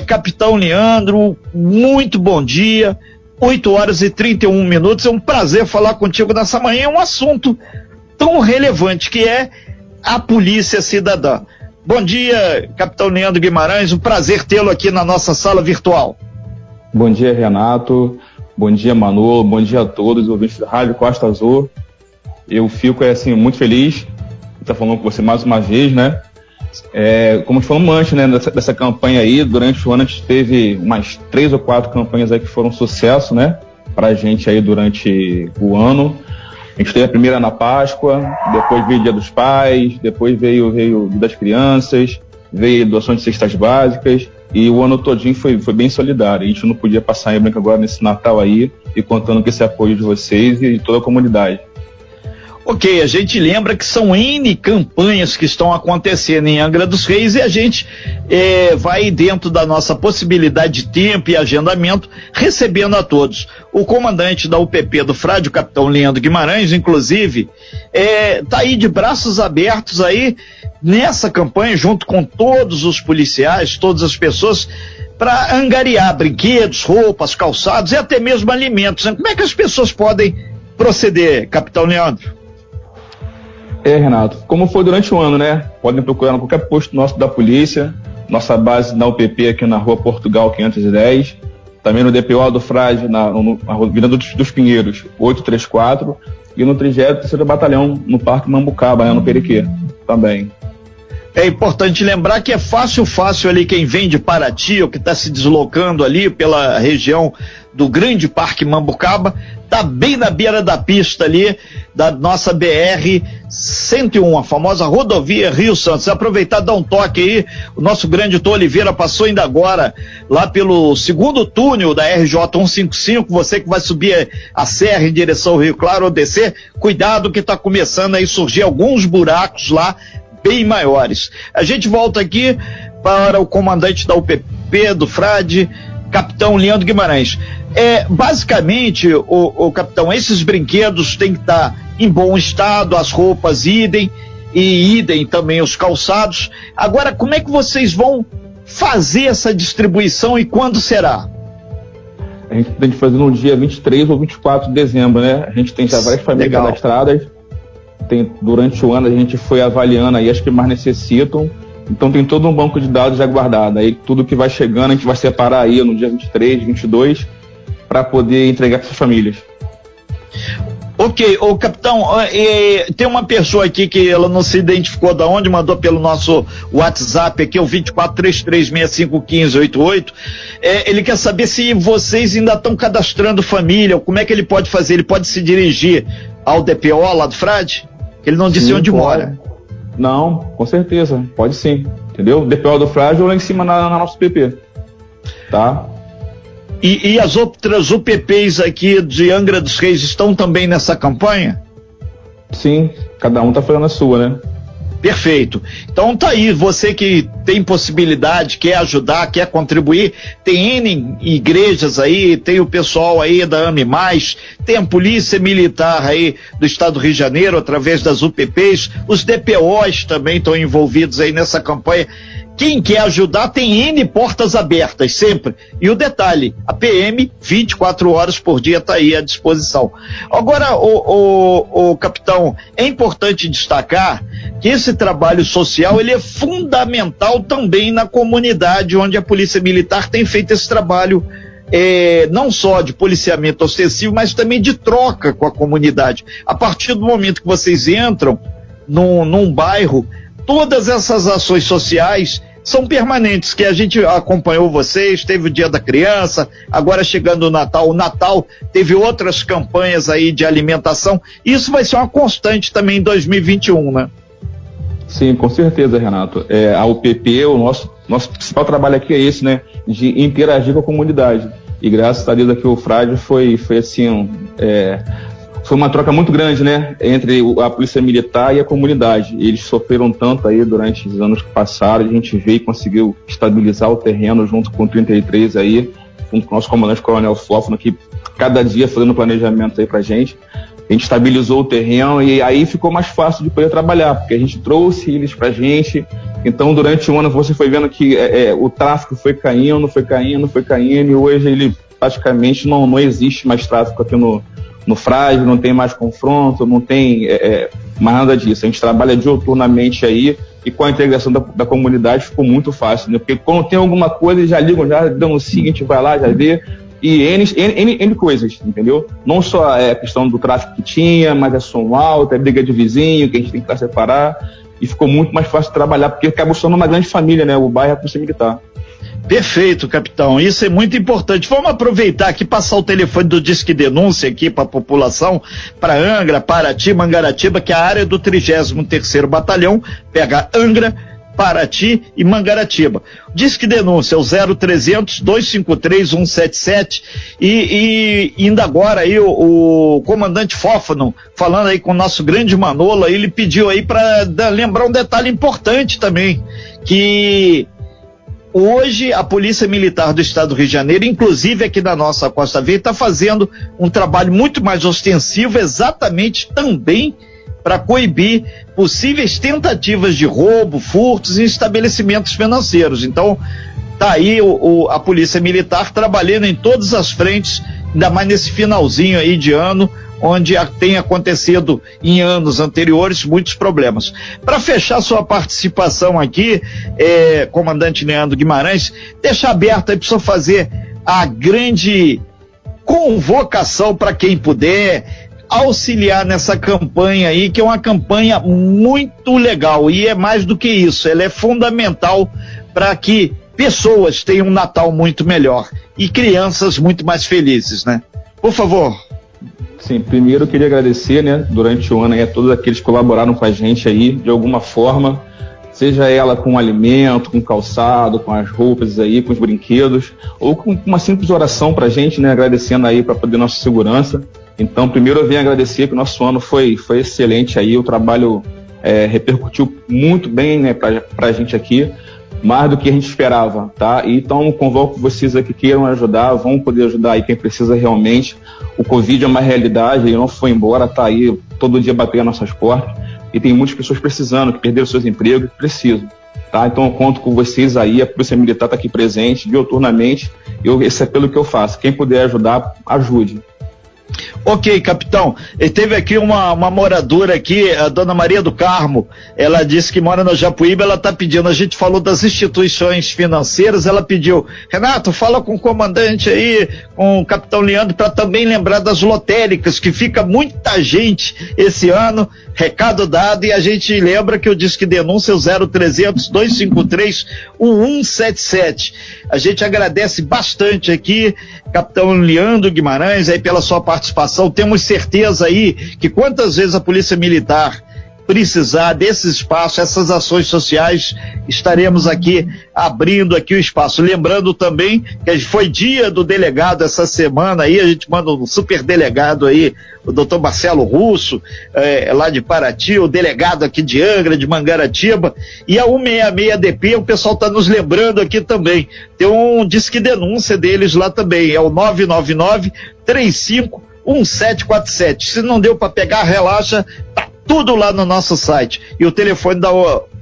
Capitão Leandro, muito bom dia. 8 horas e 31 minutos. É um prazer falar contigo nessa manhã. É um assunto tão relevante que é a Polícia Cidadã. Bom dia, Capitão Leandro Guimarães. Um prazer tê-lo aqui na nossa sala virtual. Bom dia, Renato. Bom dia, Manolo. Bom dia a todos, ouvintes da Rádio Costa Azul. Eu fico assim muito feliz de estar falando com você mais uma vez, né? É, como falamos antes, né, dessa, dessa, campanha aí, durante o ano a gente teve umas três ou quatro campanhas aí que foram sucesso, né, pra gente aí durante o ano. A gente teve a primeira na Páscoa, depois veio o Dia dos Pais, depois veio, veio o Dia das Crianças, veio doação de cestas básicas, e o ano todinho foi, foi bem solidário. A gente não podia passar em branco agora nesse Natal aí, e contando com esse apoio de vocês e de toda a comunidade. Ok, a gente lembra que são N campanhas que estão acontecendo em Angra dos Reis e a gente é, vai dentro da nossa possibilidade de tempo e agendamento recebendo a todos. O comandante da UPP do Frade, o capitão Leandro Guimarães, inclusive, é, tá aí de braços abertos aí nessa campanha junto com todos os policiais, todas as pessoas para angariar brinquedos, roupas, calçados e até mesmo alimentos. Como é que as pessoas podem proceder, capitão Leandro? É, Renato, como foi durante o ano, né? Podem procurar em qualquer posto nosso da polícia, nossa base na UPP aqui na rua Portugal 510, também no DPO do Frade, na, no, na Virando dos, dos Pinheiros 834, e no 33 Batalhão, no Parque Mambucaba, né, no Periquê, também. É importante lembrar que é fácil, fácil ali quem vem de Paraty ou que está se deslocando ali pela região do Grande Parque Mambucaba, tá bem na beira da pista ali da nossa BR 101, a famosa rodovia Rio Santos. Aproveitar dar um toque aí, o nosso grande Tô Oliveira passou ainda agora lá pelo segundo túnel da RJ 155, você que vai subir a serra em direção ao Rio Claro ou descer, cuidado que está começando aí surgir alguns buracos lá bem maiores. A gente volta aqui para o comandante da UPP do Frade, capitão Leandro Guimarães. É, basicamente, o, o capitão, esses brinquedos têm que estar em bom estado, as roupas idem e idem também os calçados. Agora, como é que vocês vão fazer essa distribuição e quando será? A gente tem que fazer no dia 23 ou 24 de dezembro, né? A gente tem já várias famílias Legal. cadastradas. Tem, durante o ano a gente foi avaliando aí as que mais necessitam então tem todo um banco de dados já guardado. Aí tudo que vai chegando a gente vai separar aí no dia 23, 22 para poder entregar para as famílias. Ok, o capitão, tem uma pessoa aqui que ela não se identificou da onde, mandou pelo nosso WhatsApp aqui, o 2433651588. É, ele quer saber se vocês ainda estão cadastrando família, como é que ele pode fazer? Ele pode se dirigir ao DPO lá do Frade? Ele não disse Sim, onde pode. mora. Não, com certeza, pode sim. Entendeu? DPO do Frágil lá em cima na, na nossa PP. Tá? E, e, as outras UPPs aqui de Angra dos Reis estão também nessa campanha? Sim, cada um está fazendo a sua, né? Perfeito. Então tá aí, você que tem possibilidade, quer ajudar, quer contribuir, tem N igrejas aí, tem o pessoal aí da AME Mais, tem a Polícia Militar aí do Estado do Rio de Janeiro, através das UPPs, os DPOs também estão envolvidos aí nessa campanha. Quem quer ajudar tem N portas abertas, sempre. E o detalhe, a PM, 24 horas por dia, está aí à disposição. Agora, o, o, o, capitão, é importante destacar que esse trabalho social ele é fundamental também na comunidade onde a Polícia Militar tem feito esse trabalho. É, não só de policiamento ostensivo, mas também de troca com a comunidade. A partir do momento que vocês entram num, num bairro, todas essas ações sociais são permanentes, que a gente acompanhou vocês, teve o Dia da Criança, agora chegando o Natal, o Natal teve outras campanhas aí de alimentação, isso vai ser uma constante também em 2021, né? Sim, com certeza, Renato. É, a UPP, o nosso, nosso principal trabalho aqui é esse, né? De interagir com a comunidade. E graças a Deus aqui o Frade foi, foi assim, é, foi uma troca muito grande, né, entre a polícia militar e a comunidade. Eles sofreram tanto aí durante os anos que passaram, a gente veio e conseguiu estabilizar o terreno junto com o 33 aí, junto com o nosso comandante Coronel Fófano, que cada dia fazendo planejamento aí pra gente. A gente estabilizou o terreno e aí ficou mais fácil de poder trabalhar, porque a gente trouxe eles pra gente, Então, durante o ano, você foi vendo que é, é, o tráfego foi caindo, foi caindo, foi caindo, e hoje ele praticamente não, não existe mais tráfego aqui no, no Frade, não tem mais confronto, não tem é, é, mais nada disso. A gente trabalha dioturnamente aí e com a integração da, da comunidade ficou muito fácil, né? Porque quando tem alguma coisa, já ligam, já dão o seguinte, vai lá, já vê, e N, N, N, N coisas, entendeu? Não só é a questão do tráfico que tinha, mas é som alto, é briga de vizinho, que a gente tem que estar separar, e ficou muito mais fácil trabalhar, porque acabou sendo uma grande família, né? O bairro é a Polícia Militar. Perfeito, capitão. Isso é muito importante. Vamos aproveitar aqui passar o telefone do Disque Denúncia aqui para a população, para Angra, Paraty, Mangaratiba, que é a área do 33º Batalhão, pega Angra, Paraty e Mangaratiba. Disque denúncia, o 0300 253 177 e, e ainda agora aí o, o, comandante Fófano falando aí com o nosso grande Manolo, ele pediu aí para lembrar um detalhe importante também, que Hoje, a Polícia Militar do Estado do Rio de Janeiro, inclusive aqui da nossa Costa Verde, está fazendo um trabalho muito mais ostensivo, exatamente também para coibir possíveis tentativas de roubo, furtos em estabelecimentos financeiros. Então, tá aí o, o, a Polícia Militar trabalhando em todas as frentes, ainda mais nesse finalzinho aí de ano, onde tem acontecido em anos anteriores muitos problemas. Para fechar sua participação aqui, é, comandante Leandro Guimarães, deixa aberto aí para fazer a grande convocação para quem puder auxiliar nessa campanha aí, que é uma campanha muito legal e é mais do que isso, ela é fundamental para que pessoas tenham um Natal muito melhor e crianças muito mais felizes, né? Por favor. Sim, primeiro eu queria agradecer, né, durante o ano a todos aqueles que colaboraram com a gente aí, de alguma forma, seja ela com alimento, com calçado, com as roupas aí, com os brinquedos, ou com uma simples oração para a gente, né, agradecendo aí para poder nossa segurança. Então, primeiro eu venho agradecer que o nosso ano foi, foi excelente aí, o trabalho é, repercutiu muito bem, né, para a gente aqui mais do que a gente esperava, tá? Então convoco vocês aqui que queiram ajudar, vão poder ajudar aí quem precisa realmente. O Covid é uma realidade, ele não foi embora, tá aí todo dia batendo nossas portas e tem muitas pessoas precisando, que perderam seus empregos, que precisam. Tá? Então eu conto com vocês aí, a Polícia Militar está aqui presente, dioturnamente, eu, esse é pelo que eu faço. Quem puder ajudar, ajude. Ok, capitão. E teve aqui uma, uma moradora aqui, a dona Maria do Carmo. Ela disse que mora no Japuíba, ela está pedindo. A gente falou das instituições financeiras, ela pediu. Renato, fala com o comandante aí, com o capitão Leandro, para também lembrar das lotéricas, que fica muita gente esse ano. Recado dado, e a gente lembra que eu disse que denúncia o 0300 253 1177. A gente agradece bastante aqui, capitão Leandro Guimarães, aí pela sua participação. Temos certeza aí que quantas vezes a Polícia Militar precisar desse espaço, essas ações sociais, estaremos aqui abrindo aqui o espaço. Lembrando também que foi dia do delegado essa semana aí, a gente manda um super delegado aí, o doutor Marcelo Russo, é, lá de Paraty, o delegado aqui de Angra, de Mangaratiba, e a 166DP, o pessoal está nos lembrando aqui também. Tem um disque denúncia deles lá também, é o 999 35 1747. Se não deu para pegar, relaxa, tá tudo lá no nosso site. E o telefone da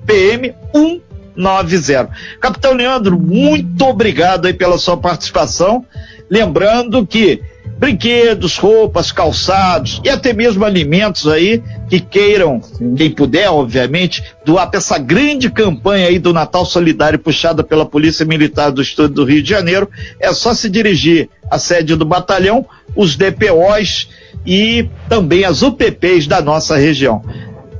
PM 190. Capitão Leandro, muito obrigado aí pela sua participação. Lembrando que brinquedos, roupas, calçados e até mesmo alimentos aí que queiram, quem puder, obviamente, doar para essa grande campanha aí do Natal Solidário puxada pela Polícia Militar do Estado do Rio de Janeiro, é só se dirigir à sede do batalhão, os DPOs e também as UPPs da nossa região.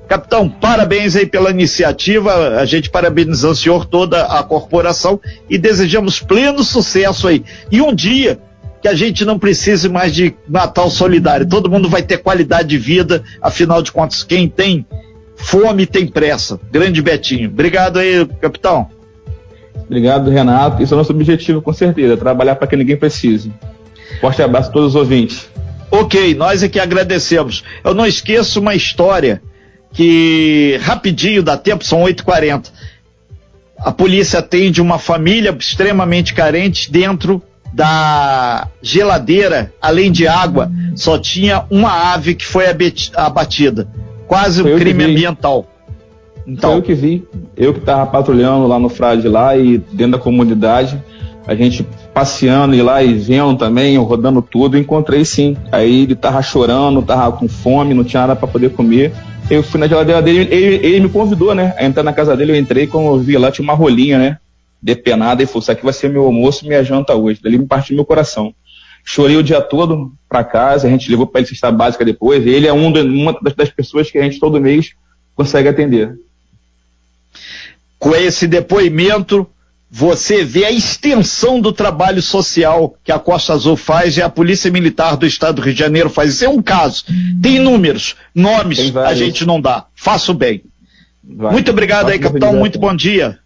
Capitão, parabéns aí pela iniciativa. A gente parabeniza o senhor, toda a corporação e desejamos pleno sucesso aí. E um dia que a gente não precise mais de Natal solidário. Todo mundo vai ter qualidade de vida, afinal de contas, quem tem fome tem pressa. Grande Betinho. Obrigado aí, capitão. Obrigado, Renato. Esse é o nosso objetivo, com certeza, trabalhar para que ninguém precise. Forte abraço a todos os ouvintes. Ok, nós é que agradecemos. Eu não esqueço uma história que rapidinho dá tempo, são 8h40. A polícia atende uma família extremamente carente dentro da geladeira, além de água, só tinha uma ave que foi abatida. Quase um crime ambiental. Então, eu que vi, eu que estava patrulhando lá no Frade lá e dentro da comunidade, a gente passeando e lá e vendo também, rodando tudo, encontrei sim. Aí ele tava chorando, tava com fome, não tinha nada para poder comer. Eu fui na geladeira dele, ele, ele, me convidou, né, a entrar na casa dele, eu entrei, quando eu vi lá, tinha uma rolinha, né, depenada, e falou, isso aqui vai ser meu almoço, minha janta hoje. Dali me partiu meu coração. Chorei o dia todo para casa, a gente levou para ele cesta básica depois, ele é um uma das pessoas que a gente todo mês consegue atender. Com esse depoimento, você vê a extensão do trabalho social que a Costa Azul faz e a Polícia Militar do Estado do Rio de Janeiro faz. Isso é um caso. Tem números, nomes a gente não dá. Faço bem. Vai. Muito obrigado Faço aí, capitão. Muito bom dia.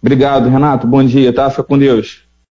Obrigado, Renato. Bom dia, tá? Fica com Deus.